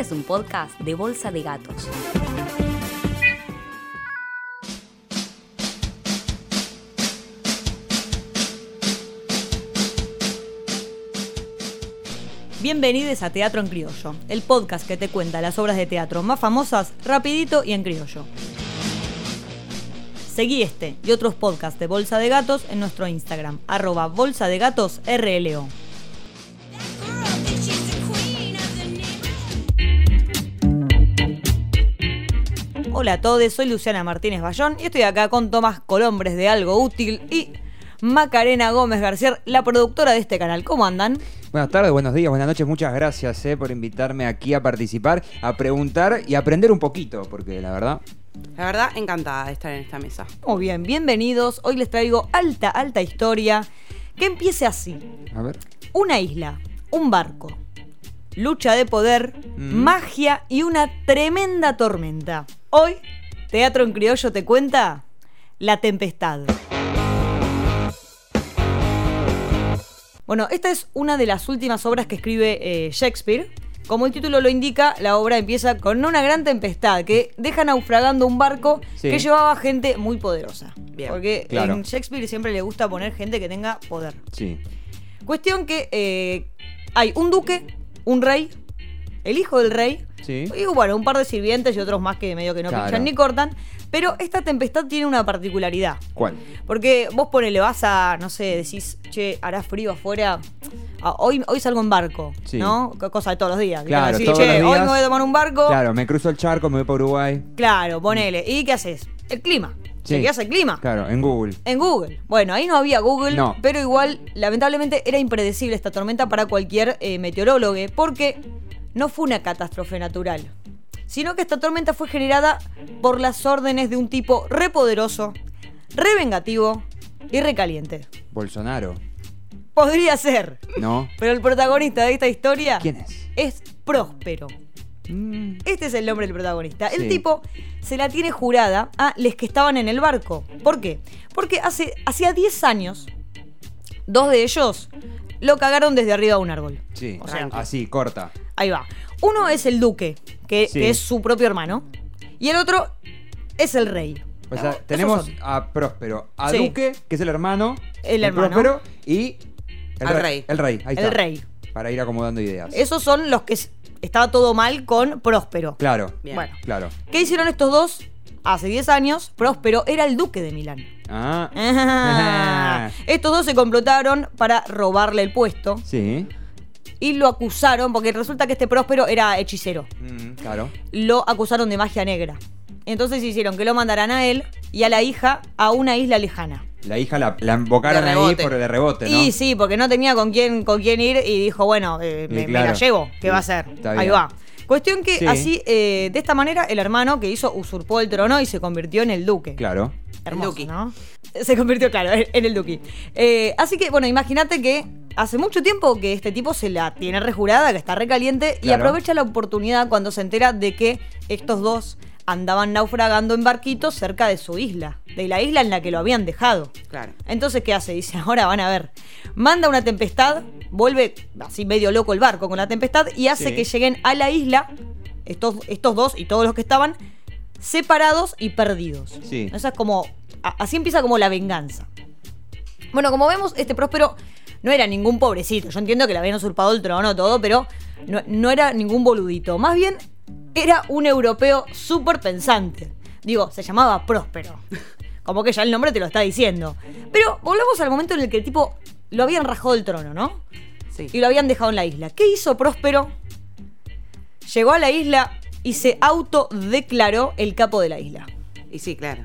Este es un podcast de Bolsa de Gatos. Bienvenidos a Teatro en Criollo, el podcast que te cuenta las obras de teatro más famosas rapidito y en criollo. Seguí este y otros podcasts de Bolsa de Gatos en nuestro Instagram, arroba bolsa de gatos RLO. Hola a todos, soy Luciana Martínez Bayón y estoy acá con Tomás Colombres de Algo Útil y Macarena Gómez García, la productora de este canal. ¿Cómo andan? Buenas tardes, buenos días, buenas noches, muchas gracias eh, por invitarme aquí a participar, a preguntar y aprender un poquito, porque la verdad... La verdad, encantada de estar en esta mesa. Muy bien, bienvenidos. Hoy les traigo alta, alta historia que empiece así. A ver. Una isla, un barco, lucha de poder, Mm. magia y una tremenda tormenta. Hoy, Teatro en Criollo te cuenta La Tempestad. Bueno, esta es una de las últimas obras que escribe eh, Shakespeare. Como el título lo indica, la obra empieza con una gran tempestad que deja naufragando un barco Sí. que llevaba gente muy poderosa. Bien, Porque claro. en Shakespeare siempre le gusta poner gente que tenga poder. Sí. Cuestión que eh, hay un duque, un rey, el hijo del rey, Sí. y bueno, un par de sirvientes y otros más que medio que no Claro. pinchan ni cortan. Pero esta tempestad tiene una particularidad. ¿Cuál? Porque vos ponele, vas a, no sé, decís, che, hará frío afuera. Ah, hoy, hoy salgo en barco, Sí. ¿no? Co- Cosa de todos los días. Claro, Decís, todos che, los hoy me voy a tomar un barco. Claro, me cruzo el charco, me voy para Uruguay. Claro, ponele. ¿Y qué haces? El clima. Sí. Seguías el clima. Claro, en Google. En Google. Bueno, ahí no había Google, No. pero igual, lamentablemente, era impredecible esta tormenta para cualquier eh, meteorólogo, porque no fue una catástrofe natural, sino que esta tormenta fue generada por las órdenes de un tipo repoderoso, revengativo y recaliente. Bolsonaro. Podría ser, ¿No? pero el protagonista de esta historia ¿Quién es? es Próspero. Mm, Este es el nombre del protagonista. El tipo se la tiene jurada a los que estaban en el barco. ¿Por qué? Porque hace hacía 10 años, dos de ellos lo cagaron desde arriba de un árbol. Sí. O sea, Así, corta. ahí va. Uno es el duque, que, Sí. que es su propio hermano. Y el otro es el rey. O sea, Esos tenemos son. a Próspero, a Sí. Duque, que es el hermano. El hermano. Próspero, y. El Al rey. El rey, ahí El está. rey. Para ir acomodando ideas. Esos son los que estaba todo mal con Próspero. Claro. Bien. Bueno, Claro. ¿qué hicieron estos dos? Hace 10 años, Próspero era el duque de Milán. Ah. Estos dos se complotaron para robarle el puesto sí. y lo acusaron, porque resulta que este próspero era hechicero. Mm, claro. Lo acusaron de magia negra. Entonces hicieron que lo mandaran a él y a la hija a una isla lejana. La hija la, la invocaron De ahí por de rebote, ¿no? Y sí, porque no tenía con quién, con quién ir y dijo, bueno, eh, me, la llevo, ¿qué va a hacer? está Ahí bien. va. Cuestión que Sí. así, eh, de esta manera, el hermano que hizo usurpó el trono y se convirtió en el duque. Claro. Hermoso, duqui. ¿no? Se convirtió, claro, en el Duki. Eh, así que, bueno, imagínate que hace mucho tiempo que este tipo se la tiene rejurada, que está recaliente, y aprovecha la oportunidad cuando se entera de que estos dos andaban naufragando en barquitos cerca de su isla, de la isla en la que lo habían dejado. Claro. Entonces, ¿qué hace? Dice, ahora van a ver. Manda una tempestad, vuelve así medio loco el barco con la tempestad y hace Sí. que lleguen a la isla, estos, estos dos y todos los que estaban, separados y perdidos. Sí. Esa es como, así empieza como la venganza. Bueno, como vemos, este próspero no era ningún pobrecito. Yo entiendo que le habían usurpado el trono, todo, pero no, no era ningún boludito. Más bien, era un europeo súper pensante. Digo, se llamaba Próspero. Como que ya el nombre te lo está diciendo. Pero volvamos al momento en el que el tipo lo habían rajado del trono, ¿no? Sí. Y lo habían dejado en la isla. ¿Qué hizo Próspero? Llegó a la isla y se autodeclaró el capo de la isla. Y sí, claro.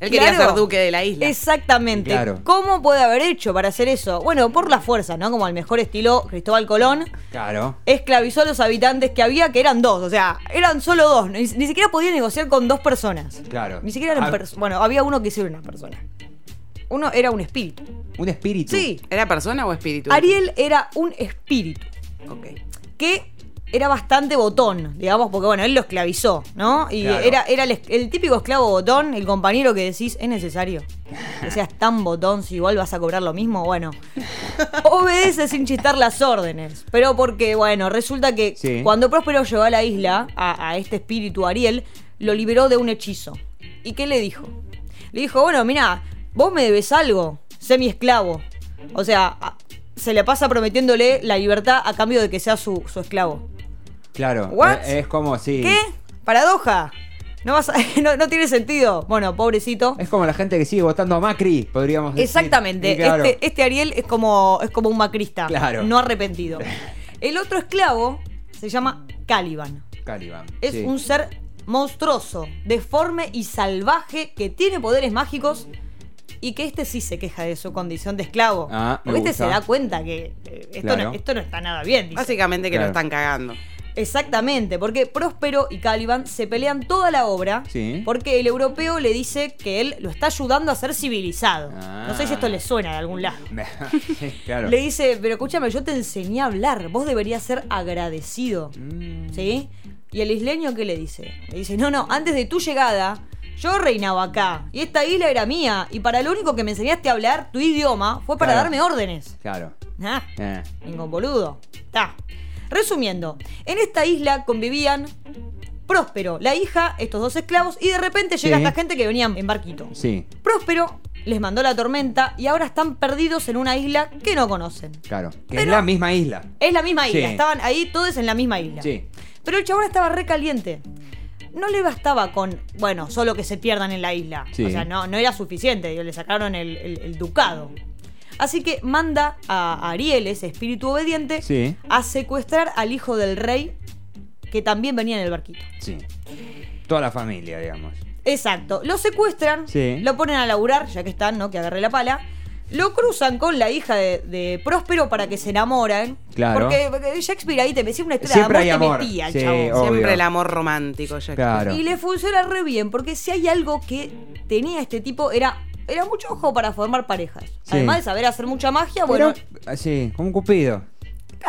Él quería Claro. ser duque de la isla. Exactamente. Claro. ¿Cómo puede haber hecho para hacer eso? Bueno, por la fuerza, ¿no? Como al mejor estilo Cristóbal Colón. Claro. Esclavizó a los habitantes que había, que eran dos. O sea, eran solo dos. Ni, ni siquiera podía negociar con dos personas. Claro. Ni siquiera eran Ah. personas. Bueno, había uno que sí era una persona. Uno era un espíritu. Un espíritu. Sí. ¿Era persona o espíritu? Ariel era un espíritu Ok. que era bastante botón, digamos, porque bueno, él lo esclavizó, ¿no? Y Claro. era, era el, el típico esclavo botón, el compañero que decís, es necesario que seas tan botón si igual vas a cobrar lo mismo. Bueno, obedece sin chistar las órdenes. Pero porque, bueno, resulta que Sí. cuando Próspero llegó a la isla, a, a este espíritu Ariel, lo liberó de un hechizo. ¿Y qué le dijo? Le dijo, bueno, mira, vos me debes algo, sé mi esclavo. O sea, se le pasa prometiéndole la libertad a cambio de que sea su, su esclavo. Claro. What? Es, como si. ¿Qué? Paradoja. No, vas a- no, no tiene sentido. Bueno, pobrecito. Es como la gente que sigue votando a Macri, podríamos decir. Exactamente. Claro, Este, este Ariel es como, es como un macrista. Claro. No arrepentido. El otro esclavo se llama Caliban. Caliban. Es sí. un ser monstruoso, deforme y salvaje que tiene poderes mágicos y que este sí se queja de su condición de esclavo. Ah, Porque este gusta. se da cuenta que eh, esto, Claro. no, esto no está nada bien. dice. Básicamente que Claro. lo están cagando. Exactamente, porque Próspero y Caliban se pelean toda la obra Sí. porque el europeo le dice que él lo está ayudando a ser civilizado. Ah. No sé si esto le suena de algún lado. claro. Le dice, pero escúchame, yo te enseñé a hablar, vos deberías ser agradecido. Mm. ¿Sí? Y el isleño, ¿qué le dice? Le dice, no, no, antes de tu llegada, yo reinaba acá. Y esta isla era mía. Y para lo único que me enseñaste a hablar tu idioma fue para Claro. darme órdenes. Claro. Ah, Eh. ningún boludo. Ta. Resumiendo, en esta isla convivían Próspero, la hija, estos dos esclavos, y de repente llega Sí. esta gente que venían en barquito. Sí, Próspero les mandó la tormenta y ahora están perdidos en una isla que no conocen. claro. Que es Pero- la misma isla. Es la misma isla, Sí. estaban ahí todos en la misma isla. Sí. Pero el chabón estaba recaliente. No le bastaba con, bueno, solo que se pierdan en la isla. Sí. O sea, no, no era suficiente. Le sacaron el, el- el ducado. Así que manda a Ariel, ese espíritu obediente, Sí. a secuestrar al hijo del rey que también venía en el barquito. Sí. Toda la familia, digamos. Exacto. Lo secuestran, Sí. lo ponen a laburar, ya que están, ¿no? Que agarre la pala. Lo cruzan con la hija de, de Próspero para que se enamoren. Claro. Porque, porque Shakespeare ahí te decía una historia Siempre de hay amor, amor. te metía el Sí, chabón. obvio. Siempre el amor romántico, Shakespeare. Claro. Y le funciona re bien, porque si hay algo que tenía este tipo, era, era mucho ojo para formar parejas. Sí. Además de saber hacer mucha magia, bueno, Pero, sí, como un cupido.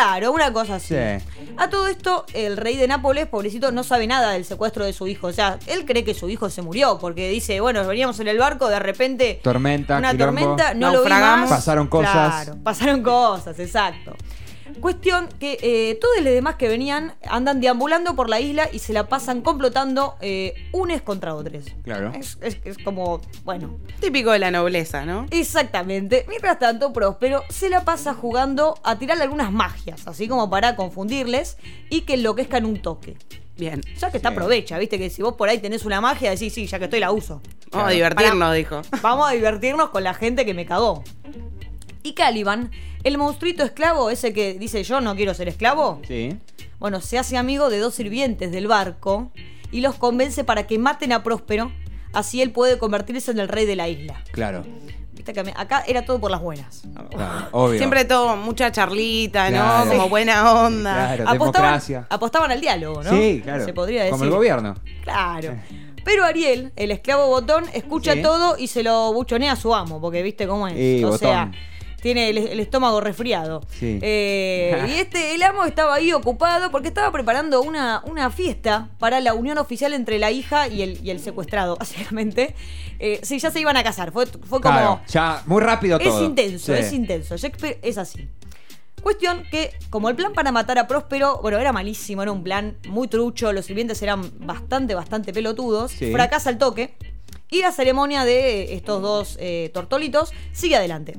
Claro, una cosa así. Sí. A todo esto, el rey de Nápoles, pobrecito, no sabe nada del secuestro de su hijo. O sea, él cree que su hijo se murió, porque dice, bueno, veníamos en el barco, de repente... Tormenta, Una quilombo. tormenta, no lo vi Naufragamos. más. Pasaron cosas. Claro, pasaron cosas, exacto. Cuestión que eh, todos los demás que venían andan deambulando por la isla y se la pasan complotando eh, unes contra otros. Claro. Es, es- es como, bueno, Típico de la nobleza, ¿no? exactamente. Mientras tanto, Próspero se la pasa jugando a tirarle algunas magias, así como para confundirles y que enloquezcan un toque. Bien. Ya que está Sí. aprovecha, viste que si vos por ahí tenés una magia, decís, sí, ya que estoy la uso. Vamos Claro. a divertirnos, Pará. dijo. Vamos a divertirnos con la gente que me cagó. Y Caliban, el monstruito esclavo, ese que dice yo no quiero ser esclavo, Sí. bueno, se hace amigo de dos sirvientes del barco y los convence para que maten a Próspero, así él puede convertirse en el rey de la isla. Claro. Viste que a mí- acá era todo por las buenas. claro, Obvio. Siempre todo, mucha charlita, Claro. ¿no? Como buena onda. Claro, Apostaban, democracia. apostaban al diálogo, ¿no? Sí, claro. Se podría decir. Como el gobierno. Claro. Pero Ariel, el esclavo botón, escucha Sí. todo y se lo buchonea a su amo, porque viste cómo es. Y o botón. sea, tiene el, el estómago resfriado. Sí. Eh, y este, el amo estaba ahí ocupado porque estaba preparando una, una fiesta para la unión oficial entre la hija y el, y el secuestrado, básicamente. Eh, sí, ya se iban a casar. Fue, fue como. Claro, ya muy rápido Es todo. intenso, Sí. es intenso. Shakespeare es así. Cuestión que, como el plan para matar a Próspero, bueno, era malísimo, era un plan muy trucho, los sirvientes eran bastante, bastante pelotudos, Sí. fracasa el toque, y la ceremonia de estos dos eh, tortolitos sigue adelante.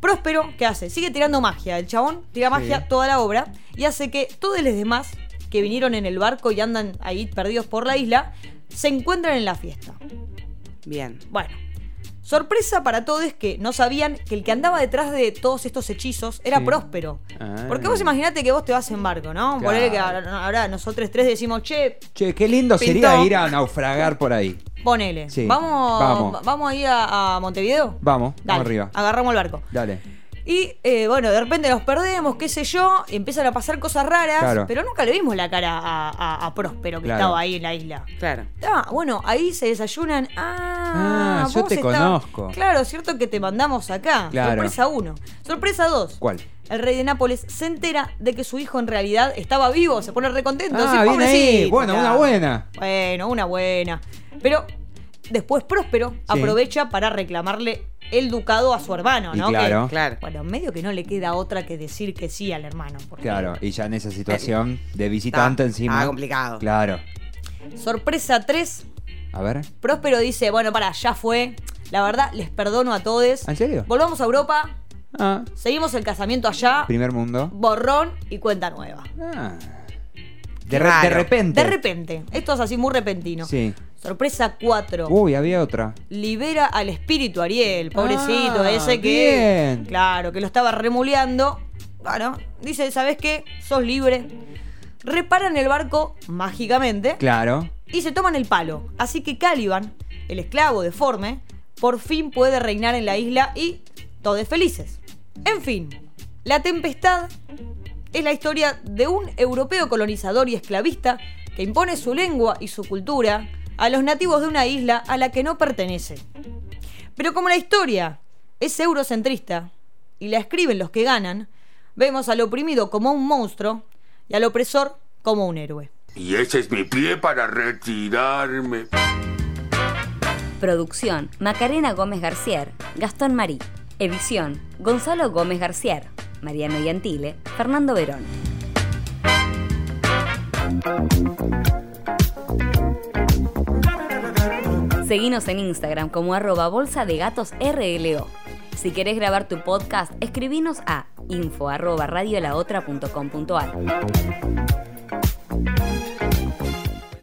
Próspero, ¿qué hace? Sigue tirando magia. El chabón tira Sí. magia toda la obra y hace que todos los demás que vinieron en el barco y andan ahí perdidos por la isla se encuentran en la fiesta. Bien. Bueno, sorpresa para todos que no sabían que el que andaba detrás de todos estos hechizos era Sí. Próspero. Ah. Porque vos imaginate que vos te vas en barco, ¿no? Claro. Ponele que ahora, ahora nosotros tres decimos, che, Che, qué lindo Pintó. sería ir a naufragar por ahí. ponele. Sí, Vamos, vamos. vamos a ir a, a Montevideo. Vamos, Dale, vamos arriba. Agarramos el barco. Dale. Y eh, bueno, de repente nos perdemos, qué sé yo, y empiezan a pasar cosas raras, Claro. pero nunca le vimos la cara a, a- a Próspero que Claro. estaba ahí en la isla. Claro. Ah, bueno, ahí se desayunan. Ah, Ah, yo te estabas- conozco. Claro, cierto que te mandamos acá. Claro. Sorpresa uno. Sorpresa dos. ¿Cuál? el rey de Nápoles se entera de que su hijo en realidad estaba vivo, se pone recontento. Ah, bien ahí. "Pobrecito, Bueno, una claro". buena. Bueno, una buena. Pero después Próspero aprovecha para reclamarle el ducado a su hermano, Y ¿no? claro. Que, Claro. bueno, medio que no le queda otra que decir que sí al hermano. porque- Claro, y ya en esa situación de visitante Está- encima. está complicado. Claro. Sorpresa 3, A ver. Próspero dice, bueno, para, ya fue. La verdad, les perdono a todos. ¿En serio? Volvamos a Europa, Ah, seguimos el casamiento allá, primer mundo. borrón y cuenta nueva. Ah. De, re- de raro. repente. De repente, esto es así muy repentino. Sí. Sorpresa 4. Uy, había otra. libera al espíritu Ariel, pobrecito, Ah, ese que. bien. Claro, que lo estaba remuleando. Bueno, dice, ¿sabes qué? Sos libre. Reparan el barco mágicamente Claro. y se toman el palo. Así que Caliban, el esclavo deforme, por fin puede reinar en la isla y todos felices. En fin, la tempestad es la historia de un europeo colonizador y esclavista que impone su lengua y su cultura a los nativos de una isla a la que no pertenece. Pero como la historia es eurocentrista y la escriben los que ganan, vemos al oprimido como un monstruo y al opresor como un héroe. Y ese es mi pie para retirarme. Producción, Macarena Gómez García, Gastón Marí. Edición, Gonzalo Gómez García, Mariano Yantile, Fernando Verón. Seguinos en Instagram como arroba bolsa de gatos RLO. Si querés grabar tu podcast, escribinos a info arroba.